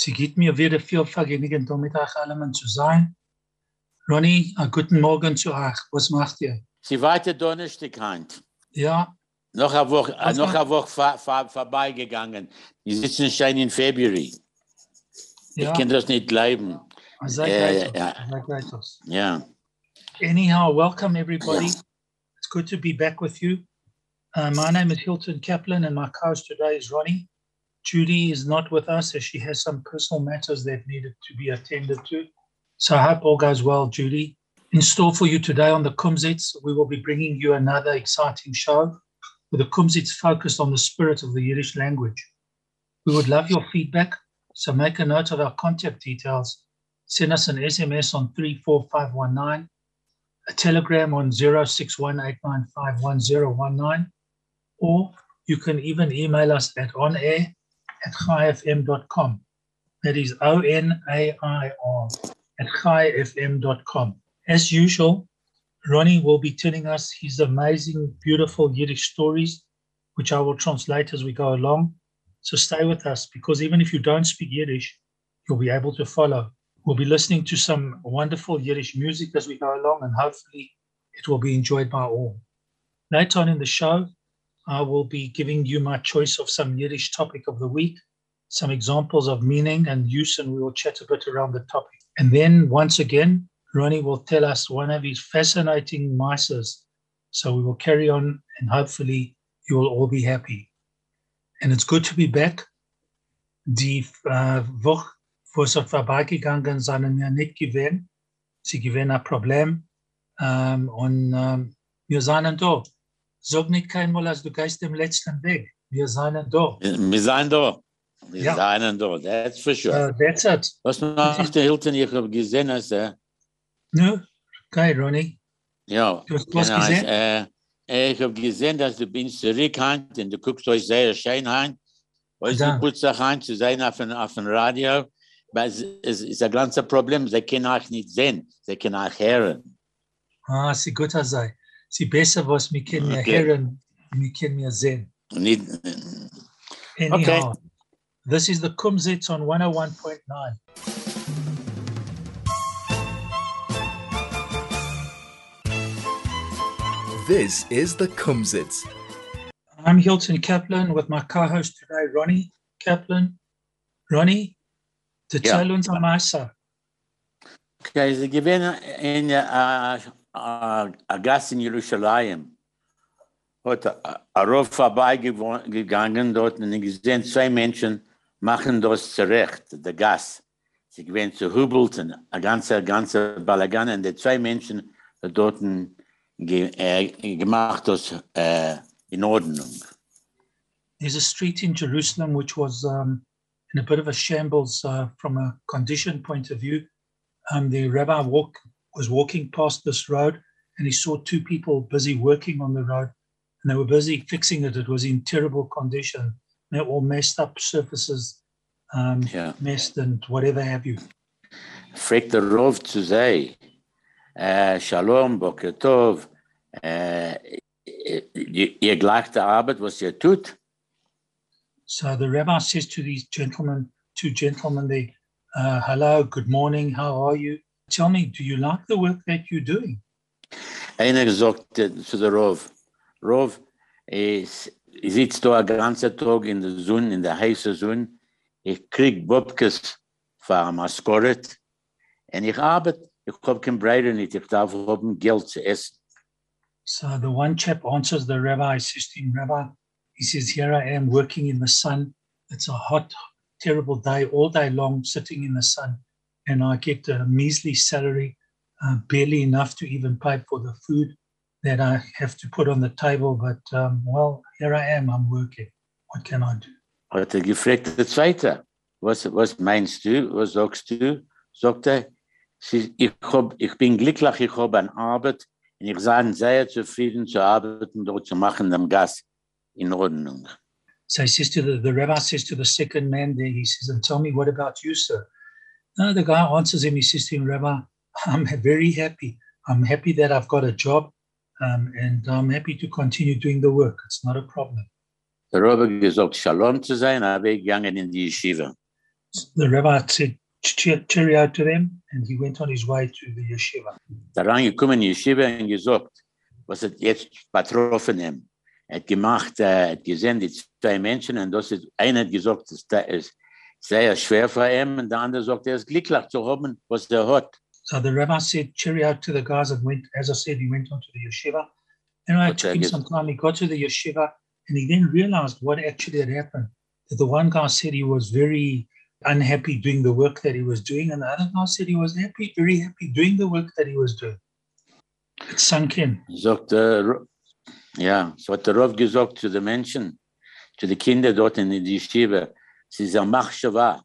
Sie geht mir wieder viel Vergnügen, mit euch allen zu sein. Ronny, einen guten Morgen zu euch. Was macht ihr? Sie weiter Donnerstaghand. Ja, Noch eine Woche, Was noch eine Woche vor, vor, vorbeigegangen. Die sitzen schon in February. ja. Ich kann das nicht glauben. Seid Äh, weiter. ja. Ja. Anyhow, welcome everybody. It's good to be back with you. Uh, my name is Hilton Kaplan, and my co-host today is Ronnie. Judy is not with us as she has some personal matters that needed to be attended to. So I hope all goes well, Judy. In store for you today on the Kumzits, we will be bringing you another exciting show with the Kumzits focused on the spirit of the Yiddish language. We would love your feedback, so make a note of our contact details. Send us an SMS on 34519 a telegram on 0618951019, or you can even email us at onair at chaifm.com. That is O N A I R at chaifm.com. As usual, Ronnie will be telling us his amazing, beautiful Yiddish stories, which I will translate as we go along. So stay with us because even if you don't speak Yiddish, you'll be able to follow. We'll be listening to some wonderful Yiddish music as we go along, and hopefully it will be enjoyed by all. Later on in the show, I will be giving you my choice of some Yiddish topic of the week, some examples of meaning and use, and we will chat a bit around the topic. And then once again, Ronnie will tell us one of his fascinating mices. So we will carry on, and hopefully you will all be happy. And it's good to be back. Die uh, Woche wo sie vorbeigegangen sind, mir nicht gewähnt. Sie gewähnen ein Problem. Ähm, und ähm, wir sind. Sag nicht keinmal, als du gehst dem letzten Weg. Wir sind da. Wir sind da. Wir Ja. sind da. That's for sure. Uh, that's it. Was macht der Hilton? Ich habe gesehen, dass er, No? Okay, Ronnie. ja. Du hast was genau, gesehen? Äh, ich habe gesehen, dass du bist zurückhand und du guckst euch sehr schön an. Danke. putzt dich an zu sein auf dem auf dem Radio. Aber es, es ist ein ganzes Problem. Sie können euch nicht sehen. Sie können euch hören. Ah, sie gut sei. Sie besser, was wir können mir Okay. hören, wir können mir sehen. Und Nicht, Anyhow, this is the Kumzits on 101.9. This is the Kumzits. I'm Hilton Kaplan with my co-host today, Ronnie Kaplan. Ronnie, erzähl uns am Meister. Okay, sie gewinnen in äh, äh, a Gast in Jerusalem. Ein Rauf vorbeigegangen dort und gesehen, zwei Menschen machen das zurecht, der Gas. Sie gewinnen zu Hubelten, ein ganzer, ganzer Balagan und die zwei Menschen dort ge, äh, gemacht das äh, in Ordnung. There's a street in Jerusalem which was um, in a bit of a shambles uh, from a condition point of view. Um, the rabbi walk, was walking past this road and he saw two people busy working on the road and they were busy fixing it. It was in terrible condition. They're all messed up surfaces, um, Ja. messed and whatever have you. der Rauf zu sei, äh, Shalom, Boker Tov, äh, ihr, ihr gleiche Arbeit, was ihr tut? So the rabbi says to these gentlemen, two gentlemen there, uh, hello, good morning, how are you? Tell me, do you like the work that you're doing? Einer gesagt äh, zu der Rauf, Rauf, ich, sitze da den ganzen Tag in der Sonne, in der heißen Sonne, ich krieg Bobkes für Maskoret und ich arbeite, ich habe kein Breit nicht, ich darf haben Geld zu essen. So the one chap answers the rabbi, he says to him, Rabbi, he says, Here I am working in the sun. It's a hot, terrible day, all day long, sitting in the sun. And I get a measly salary, uh, barely enough to even pay for the food that I have to put on the table. But, um, well, here I am, I'm working. What can I do? Hat er gefragt, der Zweite, was, was meinst du, was sagst du? Sagt er, sie, ich, hab, ich bin glücklich, ich habe eine Arbeit und ich bin sehr zufrieden zu arbeiten, dort zu machen, dem Gas in Ordnung. So he says to the, the rabbi says to the second man there, he says, and tell me, what about you, sir? No, the guy answers him, he says to him, Rabbi, I'm very happy. I'm happy that I've got a job um, and I'm happy to continue doing the work. It's not a problem. Der Rabbi gesagt, Shalom zu sein, habe ich gegangen in die Yeshiva. The rabbi said cheerio to them and he went on his way to the yeshiva. Da reingekommen in Yeshiva und gesagt, was hat jetzt betroffen ihm. Er hat gemacht, er hat gesehen, die zwei Menschen, und das ist, einer hat gesagt, das ist sehr schwer für ihn, und der andere sagt, er ist glücklich zu haben, was er hat. So the rabbi said cheerio to the guys and went, as I said, he went on to the yeshiva. And I took him some time. He got to the yeshiva and he then realized what actually had happened. That the one guy said he was very unhappy doing the work that he was doing, and the other guy said he was happy, very happy doing the work that he was doing. It sunk in. Sagt ja, so hat der Rav gesagt zu den Menschen, zu den Kindern dort in die Yeshiva, ist ein Machshava.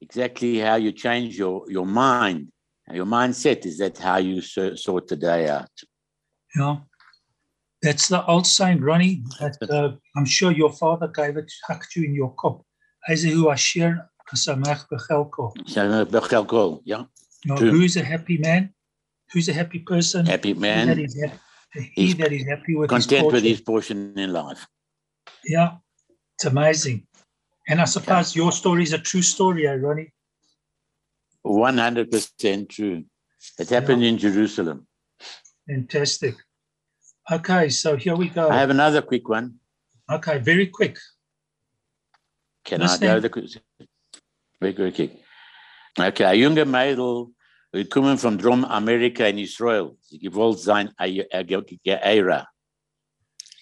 Exactly how you change your, your mind, your mindset, is that how you so- sort the day out. Yeah. That's the old saying, Ronnie, that uh, I'm sure your father gave it, hucked you in your cup. Ezehu asher kasamach bechelko. So, Bechel Kol, yeah, You know, who's a happy man? Who's a happy person? happy He that man, happy, he that is happy with content his with his portion in life. Yeah, it's amazing. And I suppose your story is a true story, eh, Ronnie? 100% true. It happened in Jerusalem. Fantastic. Okay, so here we go. I have another quick one. Okay, very quick. Can Listening. I go? The, very, very quick. Okay, a junge Mädel, wir kommen von Drum Amerika in Israel. Sie gewollt sein, Geira.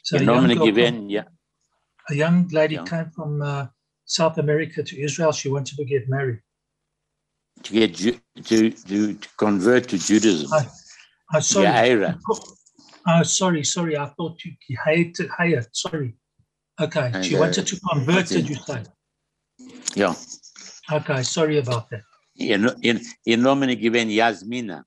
So Genommen gewinn, ja. a young lady Yeah. came from uh, South America to Israel. She wanted to get married. To get Ju- to, to, to convert to Judaism. Hi. Oh, sorry. Geira. Oh, sorry, sorry. I thought you hated Hayat. Sorry. Okay, And, she uh, wanted to convert, did you say? Ja. Okay, sorry about that. In, No- ihr- ihr Namen gewinn Jasmina.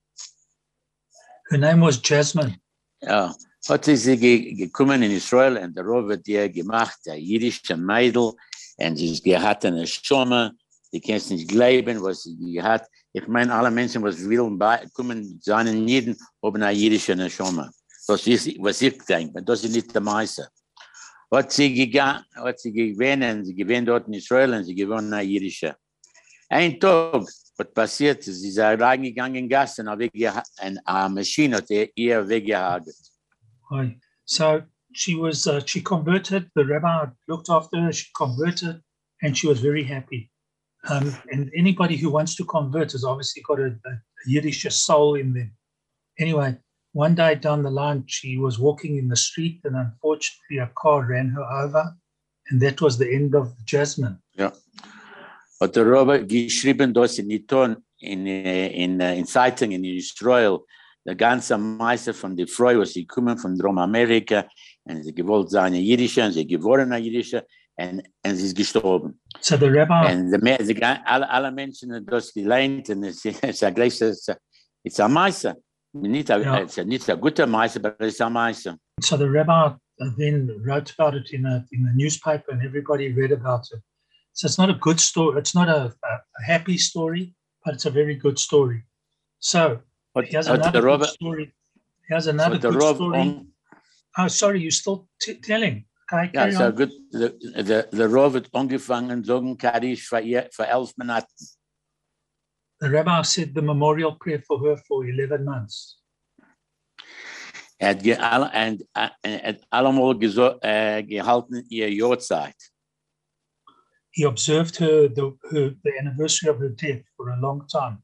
Her name was Jasmine. Ja. Hat sie sie ge- gekommen in Israel und der hat ihr gemacht, ein jüdischer Mädel, und sie ist gehabt eine Schomme, die kannst nicht glauben, was sie gehabt. Ich meine, alle Menschen, was willen bei, kommen, seinen Jeden, haben eine jüdische Schomme. Was ich, was ich denke, das ist nicht der Meister. Hat sie gegangen, hat sie gewähnt, sie gewähnt dort in Israel und sie gewonnen eine jüdische. Ein Tag, was passiert, ist, sie ist reingegangen in Gas und eine Maschine hat ihr-. Hi. So she was, uh, she converted. The rabbi looked after her. She converted, and she was very happy. Um, and anybody who wants to convert has obviously got a, a Yiddish soul in them. Anyway, one day down the line, she was walking in the street, and unfortunately, a car ran her over, and that was the end of Jasmine. Yeah. hat der Robert geschrieben, dass in Iton, in, äh, in, äh, in in Israel, der ganze Meister von der Frau, was sie kommen von Dramamerika, und sie gewollt sein Jüdische, und sie geworden ein Jüdische, und, und sie ist gestorben. So the rabbi, Und die, die, alle, alle Menschen haben das gelernt, und es ist gleich, es ist ein Meister. Nicht ein, Ja. es ist nicht ein guter Meister, aber es ist ein Meister. so the rabbi uh, then wrote about it in a in the newspaper, and everybody read about it. So it's not a good story. It's not a, a, a happy story, but it's a very good story. So Hat, here's hat another good Robert, story. Here's another hat der good Rob story. on, oh, sorry, you still t- telling? Ja, so on. gut. Der, der, der Rav hat angefangen, sagen Kaddish für, ihr- für elf Monate. The rabbi said the memorial prayer for her for 11 months. Er hat, ge, all, and, uh, hat allemal äh, gehalten ihr Jahrzeit. He observed her the, her the anniversary of her death for a long time.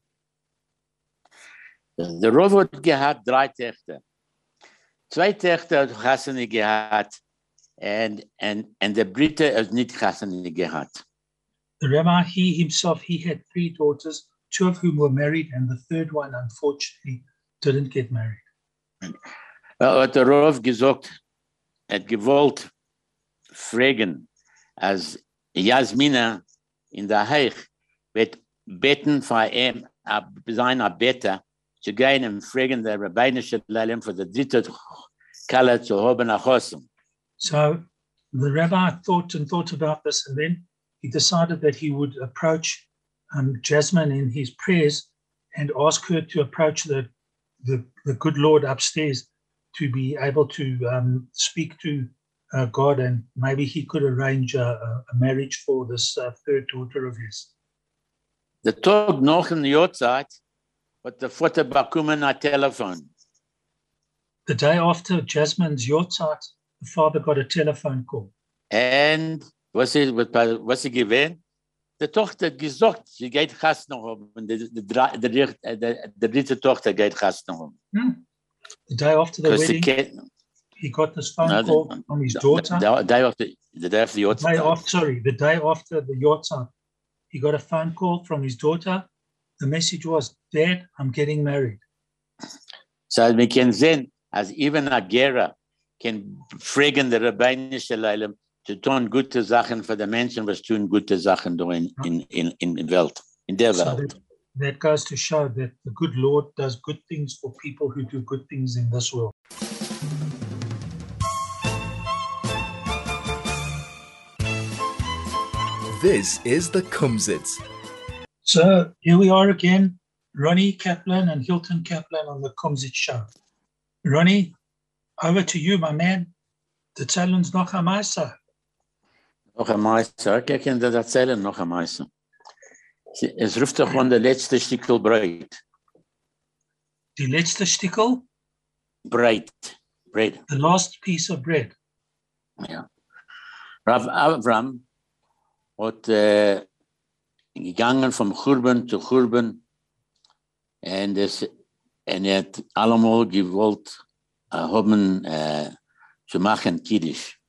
Der Rav hat gehabt drei Töchter. Zwei Töchter hat gehabt und, und, und der Britte hat nicht Hassani gehabt. The rabbi, he himself, he had three daughters, two of whom were married, and the third one, unfortunately, didn't get married. Wel, hat Rav gesagt, er hat gewollt fragen, als Jasmina in der Heich wird beten für ihn, sein Better, zu gehen und fragen der rabbinische Lelim für die dritte Kalle zu haben nach Hause. So the rabbi thought and thought about this, and then he decided that he would approach um, Jasmine in his prayers and ask her to approach the, the, the good Lord upstairs to be able to um, speak to uh, God, and maybe he could arrange a, a marriage for this uh, third daughter of his. Der Tag noch in der the der Vater bekommen ein The day after Jasmine's Yortzeit, the father got a telephone call. And was ist, was, was sie gewähnt? Die Tochter hat gesagt, sie geht Gast noch haben. Und Die, die, die dritte Tochter geht Gast noch haben. Hmm. The day after the wedding, kennt, he got this phone No, the- call from his the, daughter. the, day after, the day after the The day after, sorry, the day after the Yortzeit, he got a phone call from his daughter. The message was, Dad, I'm getting married. So wir können sehen, as even a Gera kann fragen der rabbinische Leilem zu tun gute Sachen für die Menschen, was tun gute Sachen da in, in, in, in der Welt, in der So Welt. that, that goes to show that the good Lord does good things for people who do good things in this world. This is the Kumzits. So here we are again, Ronnie Kaplan and Hilton Kaplan on the Komzit show. Ronnie, over to you, my man. The challenge noch amaisa. Noch ein Meister, ich kann das erzählen, noch ein Meister. Es ruft doch von der letzte Stückel Breit. Die letzte Stickel, Breit. Breit. the last piece of bread. Ja. Rav Avram hat äh, eh, gegangen vom Churban zu Churban und, es, und er hat allemal gewollt äh, haben äh, zu machen Kiddisch.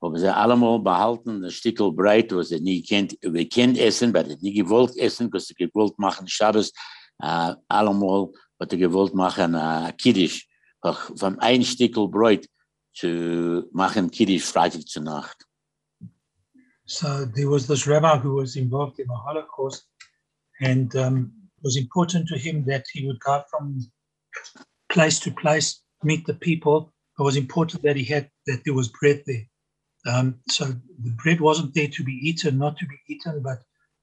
Haben sie allemal behalten, ein Stückel breit, was er nie kennt, wir kennt essen, aber er hat nie gewollt essen, was er gewollt machen, Shabbos, äh, allemal hat er gewollt machen äh, Kiddisch. Vom ein Stückel breit zu machen Kiddisch Freitag zur Nacht. So there was this rabbi who was involved in the Holocaust, and um, it was important to him that he would go from place to place, meet the people. It was important that he had that there was bread there. Um, so the bread wasn't there to be eaten, not to be eaten, but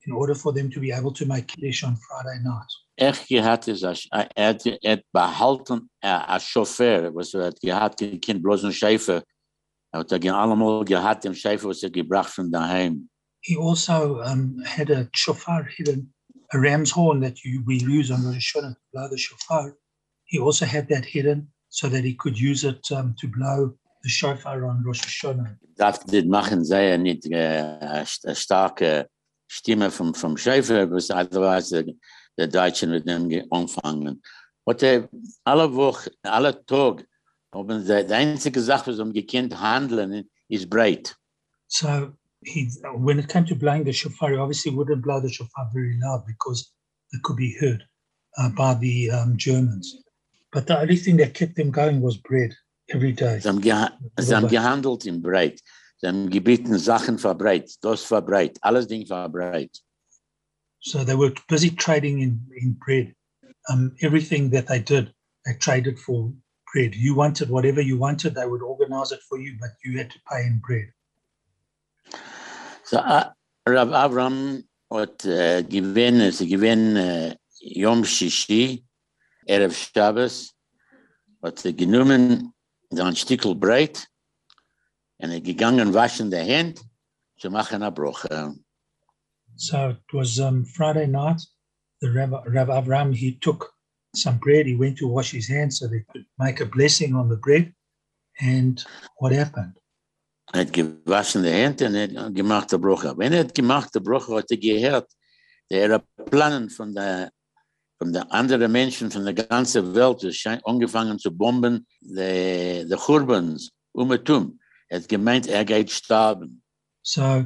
in order for them to be able to make kiddush on Friday night. Echt gehad is, er hat, behalten als Chauffeur, was er hat gehad, kein Kind bloß ein Schäfer. Er hat allemal gehad, dem Schäfer, was gebracht von daheim. He also um, had a shofar hidden, a ram's horn that you, we use on Rosh Hashanah to blow the shofar. He also had that hidden so that he could use it um, to blow the shofar on Rosh Hashanah. Darf dit machen, sei er nicht äh, eine st- eine starke Stimme vom, vom Schäfer, was otherwise der, der Deutschen mit dem ge- anfangen. Hat er alle Woche, alle Tag, sie, die einzige Sache, was um gekannt handeln, ist breit. So he, when it came to blowing the shofar, he obviously wouldn't blow the shofar very loud because it could be heard uh, by the um, Germans. But the only thing that kept them going was bread every day. Sie haben, geha sie haben gehandelt in Breit. Sie haben gebeten Sachen verbreit, das verbreit, alles Ding verbreit. So they were busy trading in, in bread. Um, everything that they did, they traded for bread. You wanted whatever you wanted, they would organize it for you, but you had to pay in bread. So, uh, Rav Avram hat äh, gewinn, sie gewinn äh, Yom Shishi, Erev Shabbos, hat er genommen ein Stückel Breit und er gegangen waschen die Hände zu machen eine. So it was um, Friday night. The Rabbi, Rabbi Avram, he took some bread. He went to wash his hands so they could make a blessing on the bread. And what happened? Er hat gewaschen die Hände und hat gemacht die Bruche. Wenn er hat gemacht die Bruche, hat er gehört, der Planen von der von der anderen Menschen von der ganzen Welt, es scheint angefangen zu bomben, die, die Churbans, um und um. Er hat gemeint, er geht sterben. So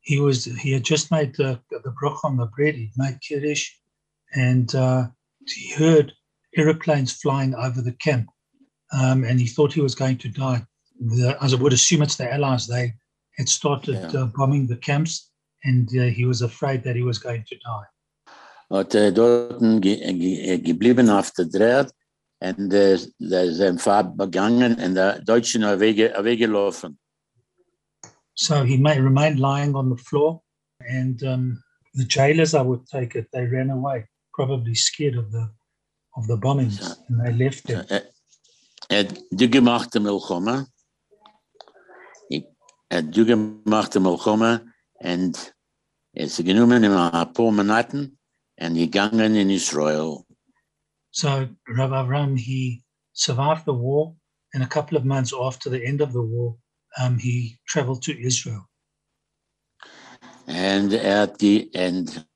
he was he had just made the the broch on the bread. He'd made kiddush, and uh, he heard aeroplanes flying over the camp, um, and he thought he was going to die. The, as I would assume, it's the Allies. They had started Yeah. uh, bombing the camps, and uh, he was afraid that he was going to die. Hat er dort ge ge geblieben auf der Draht und äh, Vater begangen und der Deutschen weggelaufen. So he may remained lying on the floor, and um, the jailers, I would take it, they ran away, probably scared of the of the bombings, and they left him. Er er hat die gemachte Milchoma. Er hat die gemachte Milchoma und er ist genommen in ein paar Monaten und gegangen in Israel. So Rabbi Avram, he survived the war, and a couple of months after the end of the war, um, he traveled to Israel. And at the die,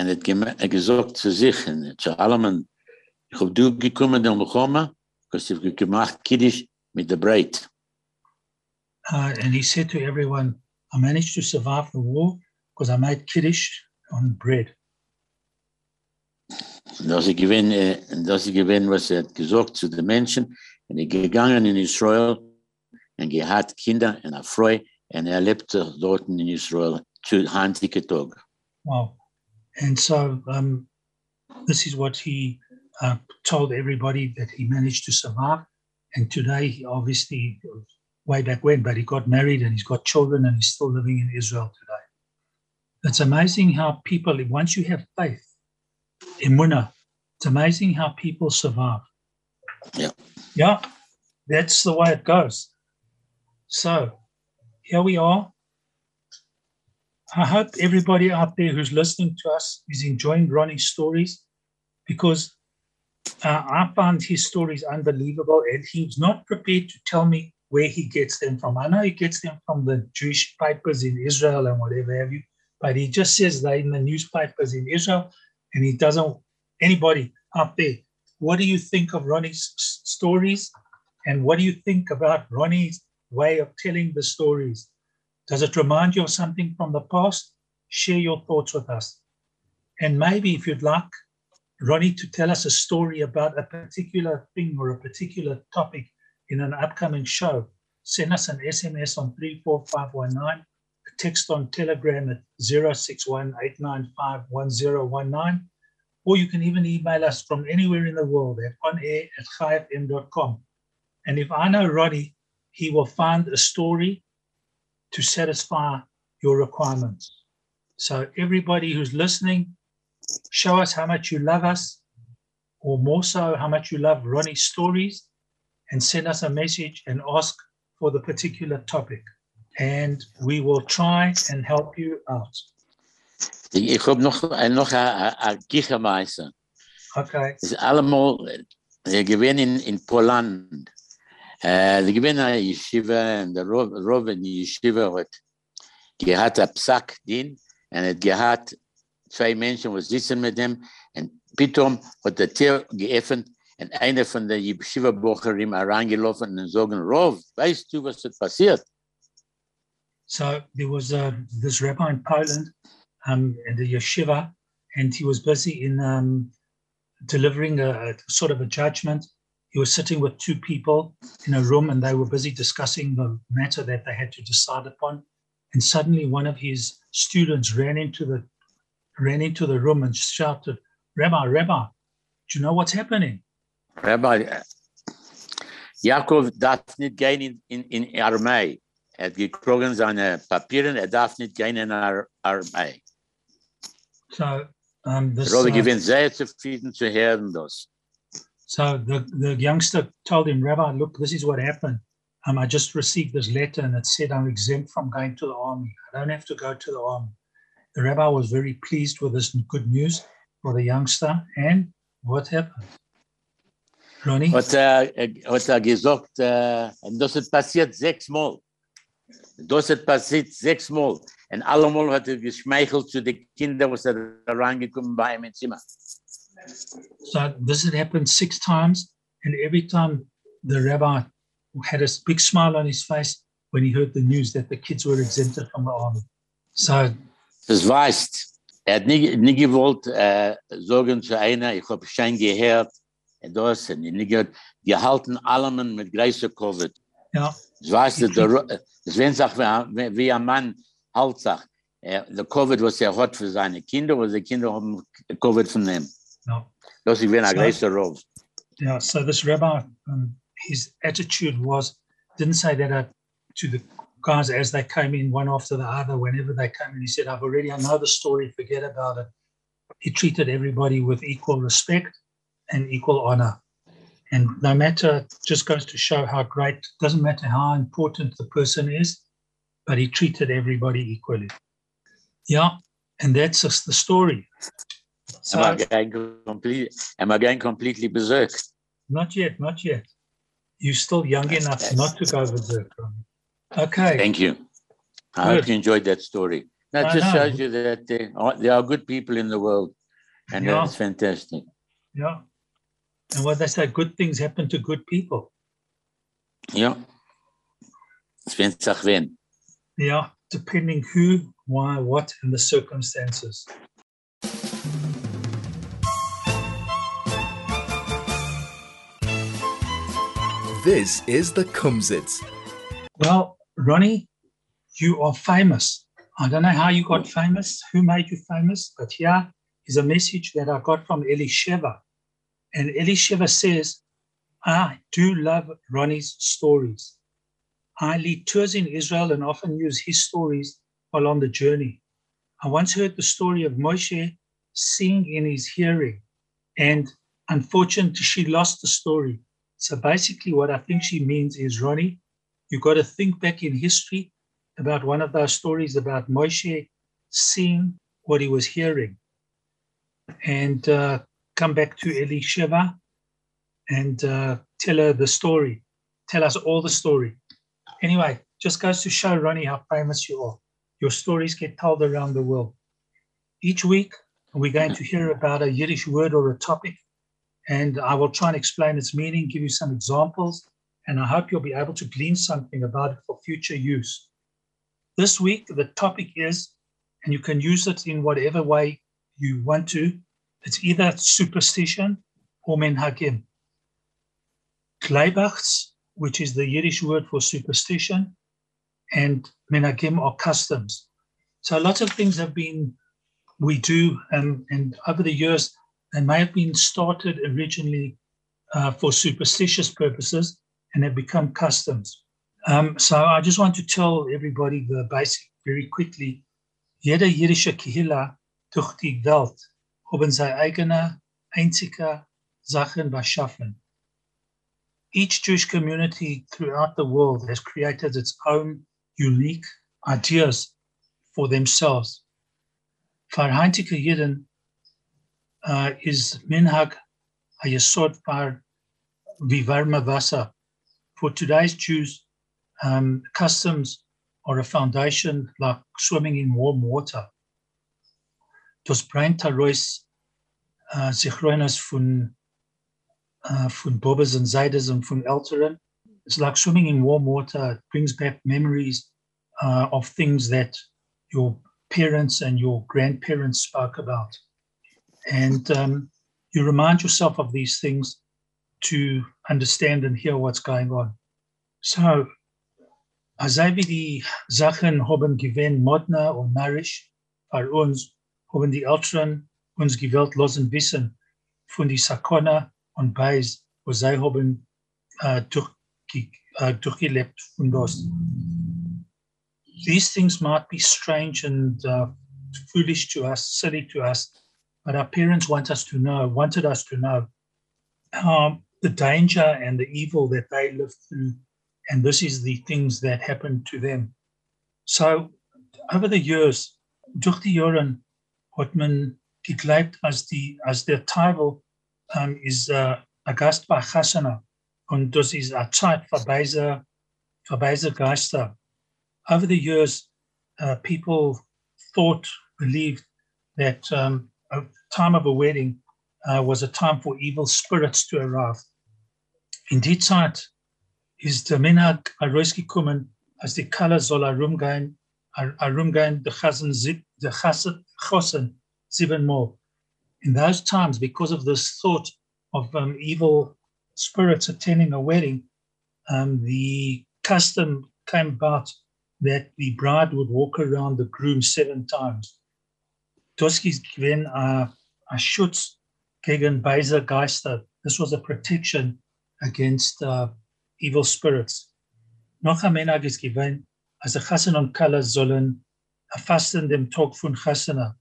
und, und hat gem- gesagt zu sich, und zu allem, ich hab du gekommen in Milchoma, because ich hab gemacht Kiddisch mit der Braid. Uh, and he said to everyone, I managed to survive the war because I made kiddush on bread. Das ich gewinn, äh, das gewinn, was er hat gesagt zu den Menschen, und er gegangen in Israel, und er hat Kinder und eine Frau, und er lebte dort in Israel zu heimlichen Tag. Wow. And so um, this is what he uh, told everybody that he managed to survive. And today, he obviously, way back when, but he got married and he's got children and he's still living in Israel today. It's amazing how people, once you have faith, in imuna, it's amazing how people survive. Yeah. Yeah, that's the way it goes. So here we are. I hope everybody out there who's listening to us is enjoying Ronnie's stories because uh, I found his stories unbelievable and he's not prepared to tell me where he gets them from. I know he gets them from the Jewish papers in Israel and whatever have you, but he just says they're in the newspapers in Israel and he doesn't, anybody out there, what do you think of Ronnie's stories? And what do you think about Ronnie's way of telling the stories? Does it remind you of something from the past? Share your thoughts with us. And maybe if you'd like Ronnie to tell us a story about a particular thing or a particular topic in an upcoming show, send us an SMS on 34519, a text on Telegram at 061-895-1019, or you can even email us from anywhere in the world at onair at chaifm.com. And if I know Ronnie, he will find a story to satisfy your requirements. So everybody who's listening, show us how much you love us, or more so, how much you love Ronnie's stories, and send us a message and ask for the particular topic. And we will try and help you out. Hab noch, äh, noch ein Kichermeister. Okay. Es ist allemal, äh, in, in Poland. Äh, die Yeshiva, und der Rov, Rov Yeshiva hat gehad ein Psaak din, und hat gehad zwei Menschen, die sitzen mit dem, und Pitom hat der Tür geöffnet, und einer von der Yeshiva-Bocherim herangelaufen und sagen, Rov, weißt du, was ist passiert? So there was uh, this rabbi in Poland, um, the yeshiva, and he was busy in um, delivering a, a sort of a judgment. He was sitting with two people in a room, and they were busy discussing the matter that they had to decide upon. And suddenly, one of his students ran into the ran into the room and shouted, "Rabbi, Rabbi, do you know what's happening?" Rabbi, Jakob darf nicht gehen in, in, in Armee. Er hat gekriegt seine Papiere, er darf nicht gehen in Ar- Armee. So um, this. Robby uh, gewinnt sehr zufrieden zu hören das. So the, the youngster told him, Rabbi, look, this is what happened. Um, I just received this letter and it said I'm exempt from going to the army. I don't have to go to the army. The rabbi was very pleased with this good news for the youngster. And what happened? Ronnie? Hat er, er- hat er gesagt, äh, das hat passiert sechsmal. Das hat passiert sechsmal. Und allemal hat er geschmeichelt zu den Kindern, was er reingekommen bei ihm ins Zimmer. So this had happened six times. And every time the rabbi had a big smile on his face when he heard the news that the kids were exempted from the army. So Das weißt, er hat nie, nie gewollt äh, sagen zu einer, ich habe schon gehört, und das, und nie gehört, gehalten allem mit großer Covid. yeah, Das weißt du, das wenn sich wie, ein Mann halt sagt, Er, der Covid, was er hat für seine Kinder, was die Kinder haben Covid von ihm. No. Wie ein So- größer Rov. Yeah, so this rabbi, um, his attitude was didn't say that uh, to the guys as they came in one after the other, whenever they came in. He said, I've already, I know the story, forget about it. He treated everybody with equal respect and equal honor. And no matter, just goes to show how great, doesn't matter how important the person is, but he treated everybody equally. Yeah, and that's just the story. So, Am I going complete, am I going completely berserk? Not yet, not yet. You're still young enough not to go berserk. Okay, Thank you. I Good. hope you enjoyed that story. That I just know. shows you that there are, there are good people in the world, and Yeah. that's fantastic. yeah. And what they say, good things happen to good people. Ja. Sven sagt wen. Yeah, depending who, why, what, and the circumstances. This is the Kumzits. Well, Ronnie, you are famous. I don't know how you got famous, who made you famous, but here is a message that I got from Elisheva. And Elisheva says, I do love Ronnie's stories. I lead tours in Israel and often use his stories while on the journey. I once heard the story of Moshe sing in his hearing, and unfortunately, she lost the story. So basically, what I think she means is, Ronnie, you've got to think back in history about one of those stories about Moshe seeing what he was hearing and uh, come back to Elisheva and uh, tell her the story. Tell us all the story. Anyway, just goes to show, Ronnie, how famous you are. Your stories get told around the world. Each week, we're going to hear about a Yiddish word or a topic, and I will try and explain its meaning, give you some examples, and I hope you'll be able to glean something about it for future use. This week, the topic is, and you can use it in whatever way you want to, it's either superstition or menhagim. Kleibachts, which is the Yiddish word for superstition, and menhagim are customs. So lots of things have been, we do, um, and over the years, they may have been started originally uh, for superstitious purposes and have become customs. Um, so I just want to tell everybody the basic very quickly. Jede jiddische Kehilla durch die Welt haben seine eigene einzige Sachen. Each Jewish community throughout the world has created its own unique ideas for themselves. Für heutige Jiden uh, is Minhag a Yesod par Vivarma Vasa. For today's Jews, um, customs are a foundation like swimming in warm water. Das brennt heraus uh, Zichronas von, uh, von Bobbers and Zaydas and von Älteren. It's like swimming in warm water. It brings back memories uh, of things that your parents and your grandparents spoke about. And um, you remind yourself of these things to understand and hear what's going on. So, hy wie die Sachen haben gewen Modna und Marisch für uns, haben die Älteren uns gewählt losen wissen von die Sakona und Beis, wo sie haben durchge durchgelebt von das. These things might be strange and uh, foolish to us, silly to us, but our parents want us to know, wanted us to know um, the danger and the evil that they lived through. And this is the things that happened to them. So over the years, durch die Jahren hat man gegleibt, als, die, als der Teufel um, ist uh, ein Gast bei Chasana und das ist eine Zeit für beise, für beise Geister. Over the years, uh, people thought, believed that um, a time of a wedding uh, was a time for evil spirits to arrive. In die Zeit ist der Minhag herausgekommen, als die Kalle soll herumgehen, her- herumgehen, der Chasen, sieb- der Chasen, Chosen, siebenmal. In those times, because of this thought of um, evil spirits attending a wedding, um, the custom came about that the bride would walk around the groom seven times. Toski's given a, a Schutz gegen Beiser Geister. This was a protection against uh, evil spirits. Noch ein Menag ist gewesen, als der Chassan und Kala sollen erfassen dem Tag von Chassana.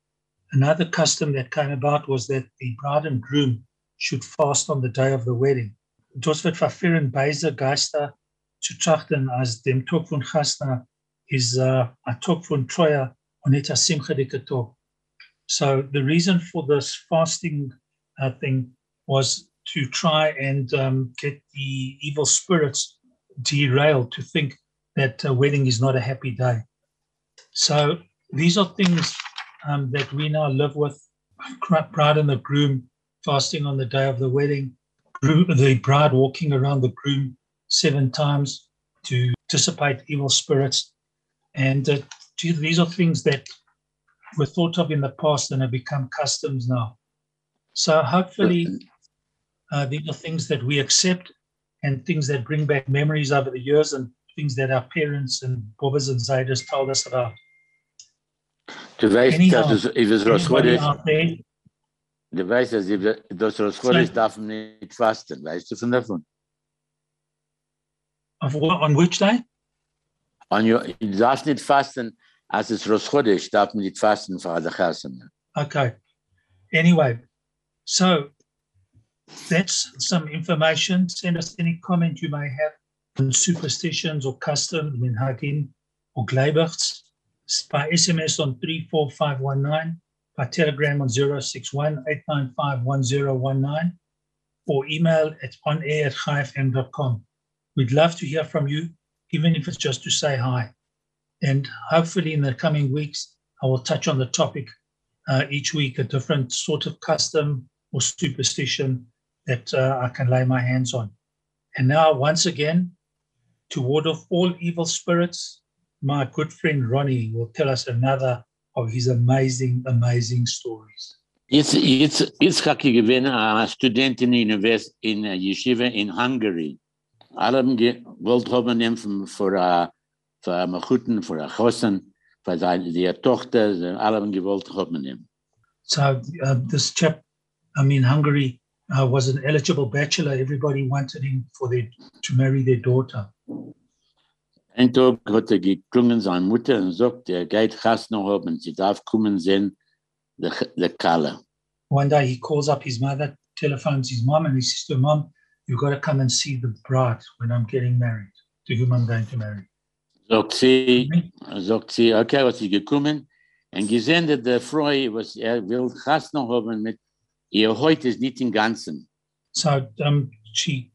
Another custom that came about was that the bride and groom should fast on the day of the wedding. Dit wird verfehlen Beiser Geister zu trachten als dem Tag von Chassana is uh, a Tag von Troja und nicht a Simcha Tag. So the reason for this fasting uh, thing was to try and um, get the evil spirits derailed to think that a wedding is not a happy day. So these are things um, that we now live with. Bride and the groom fasting on the day of the wedding, the bride walking around the groom seven times to dissipate evil spirits. And uh, these are things that were thought of in the past and have become customs now. So hopefully, uh, these are things that we accept and things that bring back memories over the years and things that our parents and Bobbers and Zaydas told us about. Du weißt, Anyhow, dass es, if es Rosh Anybody Chodesh, out there, du weißt, dass if das Rosh Chodesh darf man nicht fasten, weißt du von davon? of on which day? Und du du darfst nicht fasten, als es Rosh Chodesh darf man nicht fasten für alle Chassen. Okay. Anyway, so that's some information. Send us any comment you may have on superstitions or customs in Hagin or Gleiberts by SMS on 34519, by Telegram on 061 895 1019, or email at onair at. We'd love to hear from you, even if it's just to say hi. And hopefully, in the coming weeks, I will touch on the topic uh, each week, a different sort of custom or superstition that uh, I can lay my hands on. And now, once again, to ward off all evil spirits, my good friend Ronnie will tell us another of his amazing, amazing stories. Jetzt, jetzt habe ich gewinnt, ein Student in, Univers in uh, Yeshiva in Hungary. Alle haben gewollt haben ihn für einen Guten, für einen Chossen, für seine die Tochter, sie alle haben gewollt haben ihn. So, uh, this chap, I mean, Hungary uh, was an eligible bachelor. Everybody wanted him for their, to marry their daughter. Ein Tag hat er geklungen seine Mutter und sagt, er geht Chassen haben, sie darf kommen sehen, der, der Kalle. One day he calls up his mother, telephones his mom, and he says to Mom, you've got to come and see the bride when I'm getting married, to whom I'm going to marry. Sagt sie, sagt sie, okay, was sie gekommen und gesehen, dass der Frau, was er will Chassen haben mit ihr heute ist nicht im Ganzen. So um, she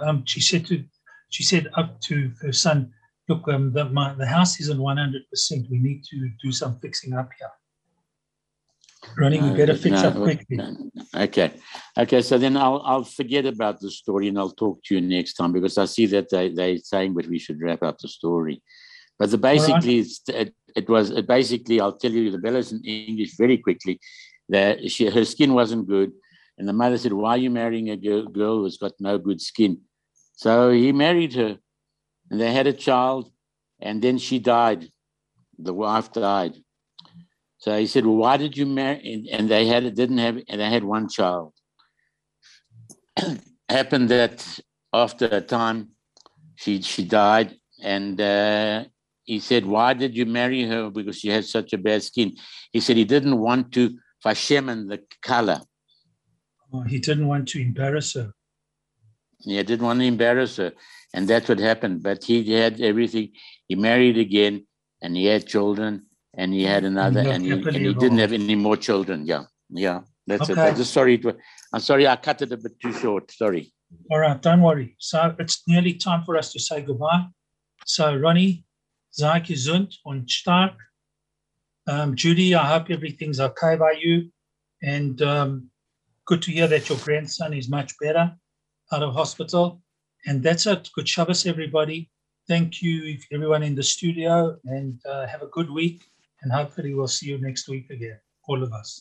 um, she said to she said up to her son, look, um, the, my, the house isn't 100%. We need to do some fixing up here. Ronnie, we better fix No, up quickly. Okay, okay. So then I'll I'll forget about the story and I'll talk to you next time because I see that they they're saying that we should wrap up the story. But the basically it's, it, it was it basically I'll tell you the Bella's in English very quickly that she her skin wasn't good and the mother said why are you marrying a girl, girl who's got no good skin so he married her and they had a child and then she died the wife died so he said, "Well, why did you marry?" And, and they had it, didn't have, and they had one child. Happened that after a time, she she died, and uh, he said, "Why did you marry her? Because she had such a bad skin." He said he didn't want to fashemen the color. Oh, he didn't want to embarrass her. He didn't want to embarrass her, and that's what happened. But he had everything. He married again, and he had children, and he had another, and he, and he didn't have any more children. Yeah, yeah, that's it. Okay. I'm just sorry. It I'm sorry. I cut it a bit too short. Sorry. All right, don't worry. So it's nearly time for us to say goodbye. So Ronnie, sei gesund und stark. Um, Judy, I hope everything's okay by you. And um, good to hear that your grandson is much better out of hospital. And that's it. Good Shabbos, everybody. Thank you, everyone in the studio, and uh, have a good week. And hopefully, we'll see you next week again, all of us.